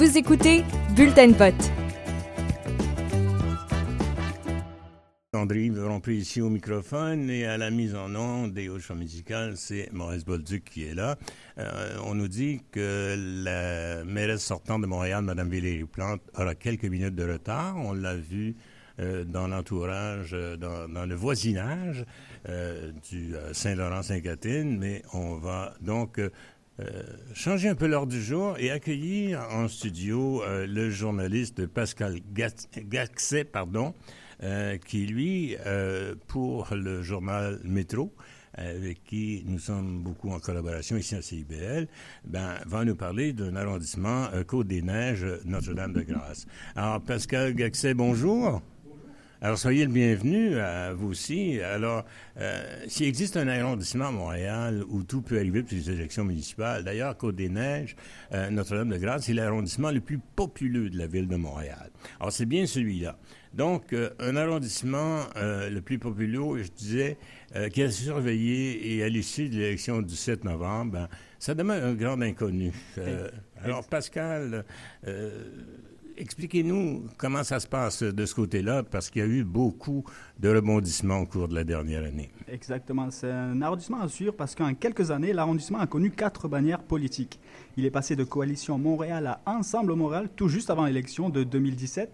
Vous écoutez Bulletin vote. André pris ici au microphone et à la mise en onde des hauts musicales, c'est Maurice Bolduc qui est là. Euh, on nous dit que la mairesse sortante de Montréal, Mme Valérie Plante, aura quelques minutes de retard. On l'a vu euh, dans l'entourage, euh, dans, dans, le voisinage du Saint-Laurent-Sainte-Catherine, mais on va donc changer un peu l'ordre du jour et accueillir en studio le journaliste Pascal Gaxet, pardon, euh, qui, lui, euh, pour le journal Métro, avec qui nous sommes beaucoup en collaboration ici à CIBL, ben, va nous parler d'un arrondissement euh, Côte-des-Neiges, Notre-Dame-de-Grâce. Alors, Pascal Gaxet, bonjour. Alors, soyez le bienvenu à vous aussi. Alors, s'il existe un arrondissement à Montréal où tout peut arriver pour les élections municipales, d'ailleurs, Côte-des-Neiges, Notre-Dame-de-Grâce, c'est l'arrondissement le plus populeux de la ville de Montréal. Alors, c'est bien celui-là. Donc, euh, un arrondissement euh, le plus populaire, je disais, euh, qui a surveillé et à l'issue de l'élection du 7 novembre, ben, ça demeure un grand inconnu. alors, Pascal, expliquez-nous comment ça se passe de ce côté-là, parce qu'il y a eu beaucoup de rebondissements au cours de la dernière année. Exactement. C'est un arrondissement à suivre parce qu'en quelques années, l'arrondissement a connu quatre bannières politiques. Il est passé de Coalition Montréal à Ensemble Montréal tout juste avant l'élection de 2017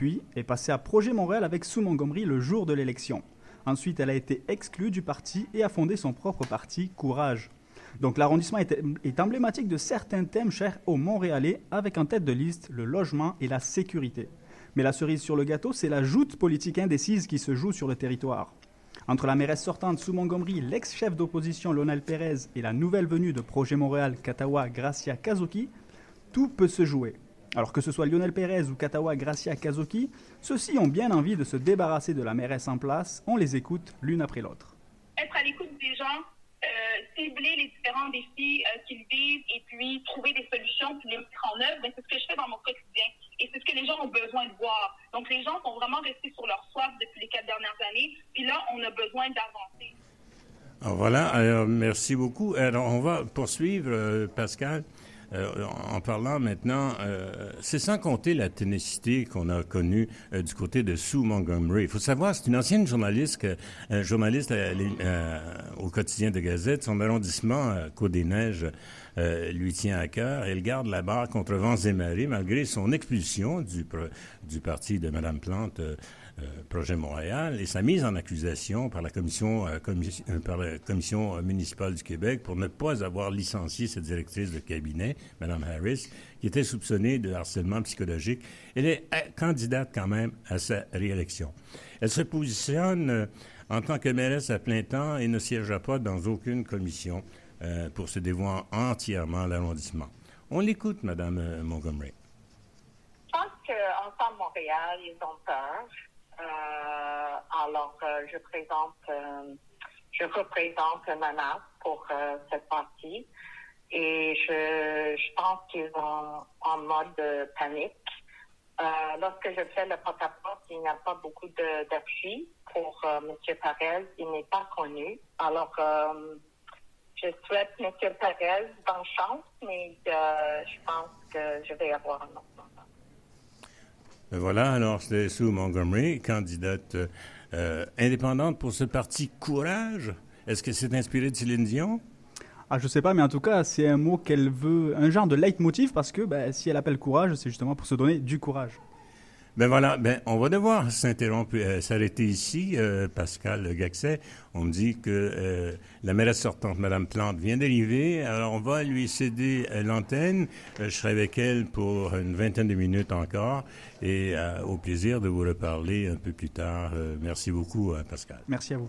puis est passée à Projet Montréal avec Sue Montgomery le jour de l'élection. Ensuite, elle a été exclue du parti et a fondé son propre parti, Courage. Donc l'arrondissement est, emblématique de certains thèmes chers aux Montréalais, avec en tête de liste le logement et la sécurité. Mais la cerise sur le gâteau, c'est la joute politique indécise qui se joue sur le territoire. Entre la mairesse sortante Sue Montgomery, l'ex-chef d'opposition Lionel Pérez et la nouvelle venue de Projet Montréal, Katawa Gracia Kazuki, tout peut se jouer. Alors que ce soit Lionel Pérez ou Katawa Gracia Kazoki, ceux-ci ont bien envie de se débarrasser de la mairesse en place. On les écoute l'une après l'autre. Être à l'écoute des gens, cibler les différents défis euh, qu'ils vivent et puis trouver des solutions puis les mettre en œuvre, c'est ce que je fais dans mon quotidien. Et c'est ce que les gens ont besoin de voir. Donc les gens sont vraiment restés sur leur soif depuis les quatre dernières années. Puis là, on a besoin d'avancer. voilà, alors, merci beaucoup. Alors, on va poursuivre, euh, Pascal. Euh, en parlant maintenant, euh, c'est sans compter la ténacité qu'on a connue euh, du côté de Sue Montgomery. Il faut savoir, c'est une ancienne journaliste, journaliste au quotidien de Gazette. Son arrondissement, Côte-des-Neiges, lui tient à cœur. Elle garde la barre contre vents et marées, malgré son expulsion du, du parti de Mme Plante euh, projet Montréal et sa mise en accusation par la commission, euh, euh, par la commission municipale du Québec pour ne pas avoir licencié cette directrice de cabinet, Mme Harris, qui était soupçonnée de harcèlement psychologique. Elle est candidate quand même à sa réélection. Elle se positionne en tant que mairesse à plein temps et ne siégera pas dans aucune commission pour se dévouer entièrement à l'arrondissement. On l'écoute, Mme Montgomery. Je pense qu'ensemble Montréal, ils ont peur. Euh, alors, euh, je présente, euh, je représente menace pour cette partie et je, pense qu'ils sont en mode panique. lorsque je fais le porte-à-porte, il n'y a pas beaucoup d'appui pour M. Perez. Il n'est pas connu. Alors, je souhaite M. Perez bonne chance, mais je pense que je vais avoir un autre ben voilà, alors c'est Sue Montgomery, candidate euh, indépendante pour ce parti Courage. Est-ce que c'est inspiré de Céline Dion? Ah, je sais pas, mais en tout cas, c'est un mot qu'elle veut, un genre de leitmotiv, parce que ben, si elle appelle courage, c'est justement pour se donner du courage. Ben voilà, ben on va devoir s'interrompre, euh, s'arrêter ici. Euh, Pascal Gaxet, on me dit que euh, la mairesse sortante, Madame Plante, vient d'arriver. Alors on va lui céder l'antenne. je serai avec elle pour une vingtaine de minutes encore, et au plaisir de vous reparler un peu plus tard. merci beaucoup, Pascal. Merci à vous.